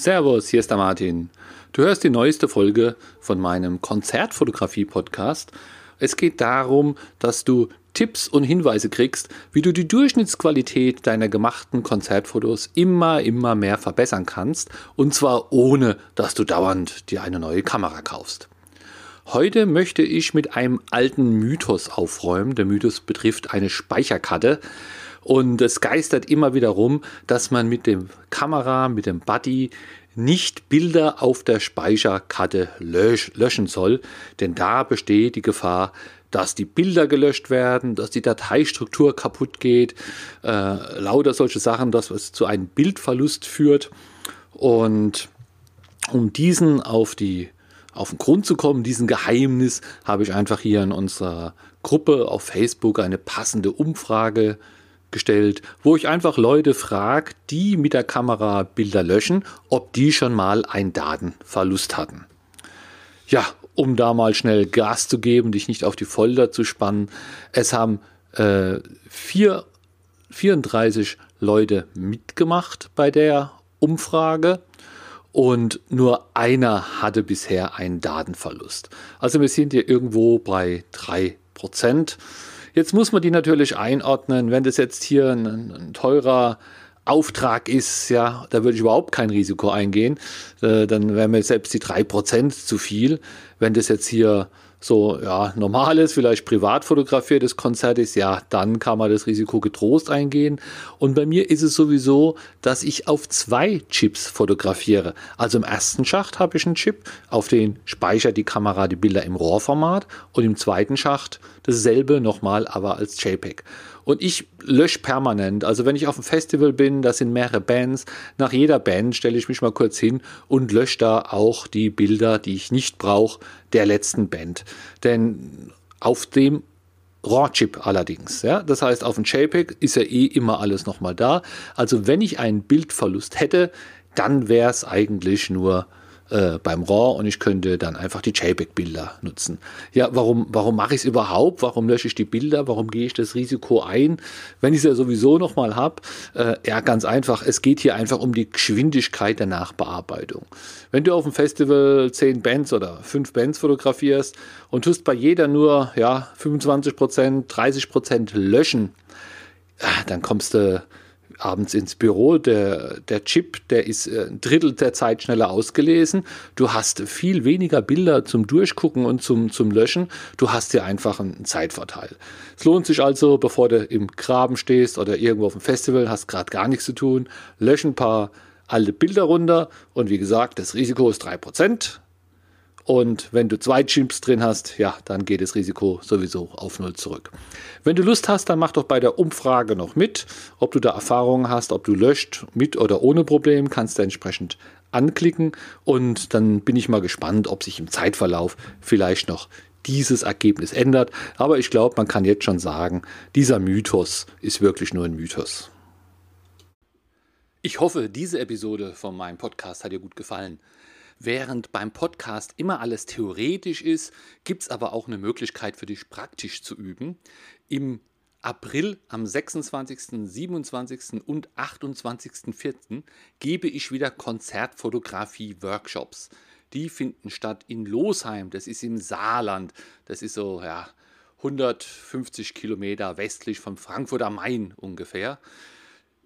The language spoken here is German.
Servus, hier ist der Martin. Du hörst die neueste Folge von meinem Konzertfotografie-Podcast. Es geht darum, dass du Tipps und Hinweise kriegst, wie du die Durchschnittsqualität deiner gemachten Konzertfotos immer, immer mehr verbessern kannst. Und zwar ohne, dass du dauernd dir eine neue Kamera kaufst. Heute möchte ich mit einem alten Mythos aufräumen. Der Mythos betrifft eine Speicherkarte. Und es geistert immer wieder rum, dass man mit dem Kamera, mit dem Buddy nicht Bilder auf der Speicherkarte lösch, löschen soll, denn da besteht die Gefahr, dass die Bilder gelöscht werden, dass die Dateistruktur kaputt geht, äh, lauter solche Sachen, dass es zu einem Bildverlust führt. Und um diesen auf die auf den Grund zu kommen, diesen Geheimnis, habe ich einfach hier in unserer Gruppe auf Facebook eine passende Umfrage gestellt, wo ich einfach Leute frage, die mit der Kamera Bilder löschen, ob die schon mal einen Datenverlust hatten. Ja, um da mal schnell Gas zu geben, dich nicht auf die Folter zu spannen. Es haben äh, vier, 34 Leute mitgemacht bei der Umfrage und nur einer hatte bisher einen Datenverlust. Also wir sind hier irgendwo bei 3%. Jetzt muss man die natürlich einordnen. Wenn das jetzt hier ein, ein teurer Auftrag ist, ja, da würde ich überhaupt kein Risiko eingehen. Äh, dann wären mir selbst die 3% zu viel. Wenn das jetzt hier so ja, normales, vielleicht privat fotografiertes Konzert ist, ja, dann kann man das Risiko getrost eingehen. Und bei mir ist es sowieso, dass ich auf zwei Chips fotografiere. Also im ersten Schacht habe ich einen Chip, auf den speichert die Kamera die Bilder im RAW-Format und im zweiten Schacht dasselbe nochmal, aber als JPEG. Und ich lösche permanent. Also wenn ich auf einem Festival bin, da sind mehrere Bands. Nach jeder Band stelle ich mich mal kurz hin und lösche da auch die Bilder, die ich nicht brauche, der letzten Band. Denn auf dem RAW-Chip allerdings. Ja? Das heißt, auf dem JPEG ist ja eh immer alles nochmal da. Also wenn ich einen Bildverlust hätte, dann wäre es eigentlich nur äh, beim RAW und ich könnte dann einfach die JPEG-Bilder nutzen. Ja, warum, warum mache ich es überhaupt? Warum lösche ich die Bilder? Warum gehe ich das Risiko ein, wenn ich es ja sowieso nochmal habe? Äh, ja, ganz einfach. Es geht hier einfach um die Geschwindigkeit der Nachbearbeitung. Wenn du auf dem Festival 10 Bands oder 5 Bands fotografierst und tust bei jeder nur ja, 25%, 30% löschen, dann kommst du abends ins Büro. Der, der Chip, der ist äh, ein Drittel der Zeit schneller ausgelesen. Du hast viel weniger Bilder zum Durchgucken und zum, zum Löschen. Du hast hier einfach einen Zeitvorteil. Es lohnt sich also, bevor du im Graben stehst oder irgendwo auf dem Festival, hast gerade gar nichts zu tun, lösch ein paar alte Bilder runter und wie gesagt, das Risiko ist 3%. Und wenn du zwei Chips drin hast, ja, dann geht das Risiko sowieso auf Null zurück. Wenn du Lust hast, dann mach doch bei der Umfrage noch mit, ob du da Erfahrungen hast, ob du löscht, mit oder ohne Problem, kannst du entsprechend anklicken und dann bin ich mal gespannt, ob sich im Zeitverlauf vielleicht noch dieses Ergebnis ändert. Aber ich glaube, man kann jetzt schon sagen, dieser Mythos ist wirklich nur ein Mythos. Ich hoffe, diese Episode von meinem Podcast hat dir gut gefallen. Während beim Podcast immer alles theoretisch ist, gibt es aber auch eine Möglichkeit für dich praktisch zu üben. Im April am 26., 27. und 28.04. gebe ich wieder Konzertfotografie-Workshops. Die finden statt in Losheim, das ist im Saarland. Das ist so ja, 150 Kilometer westlich von Frankfurt am Main ungefähr.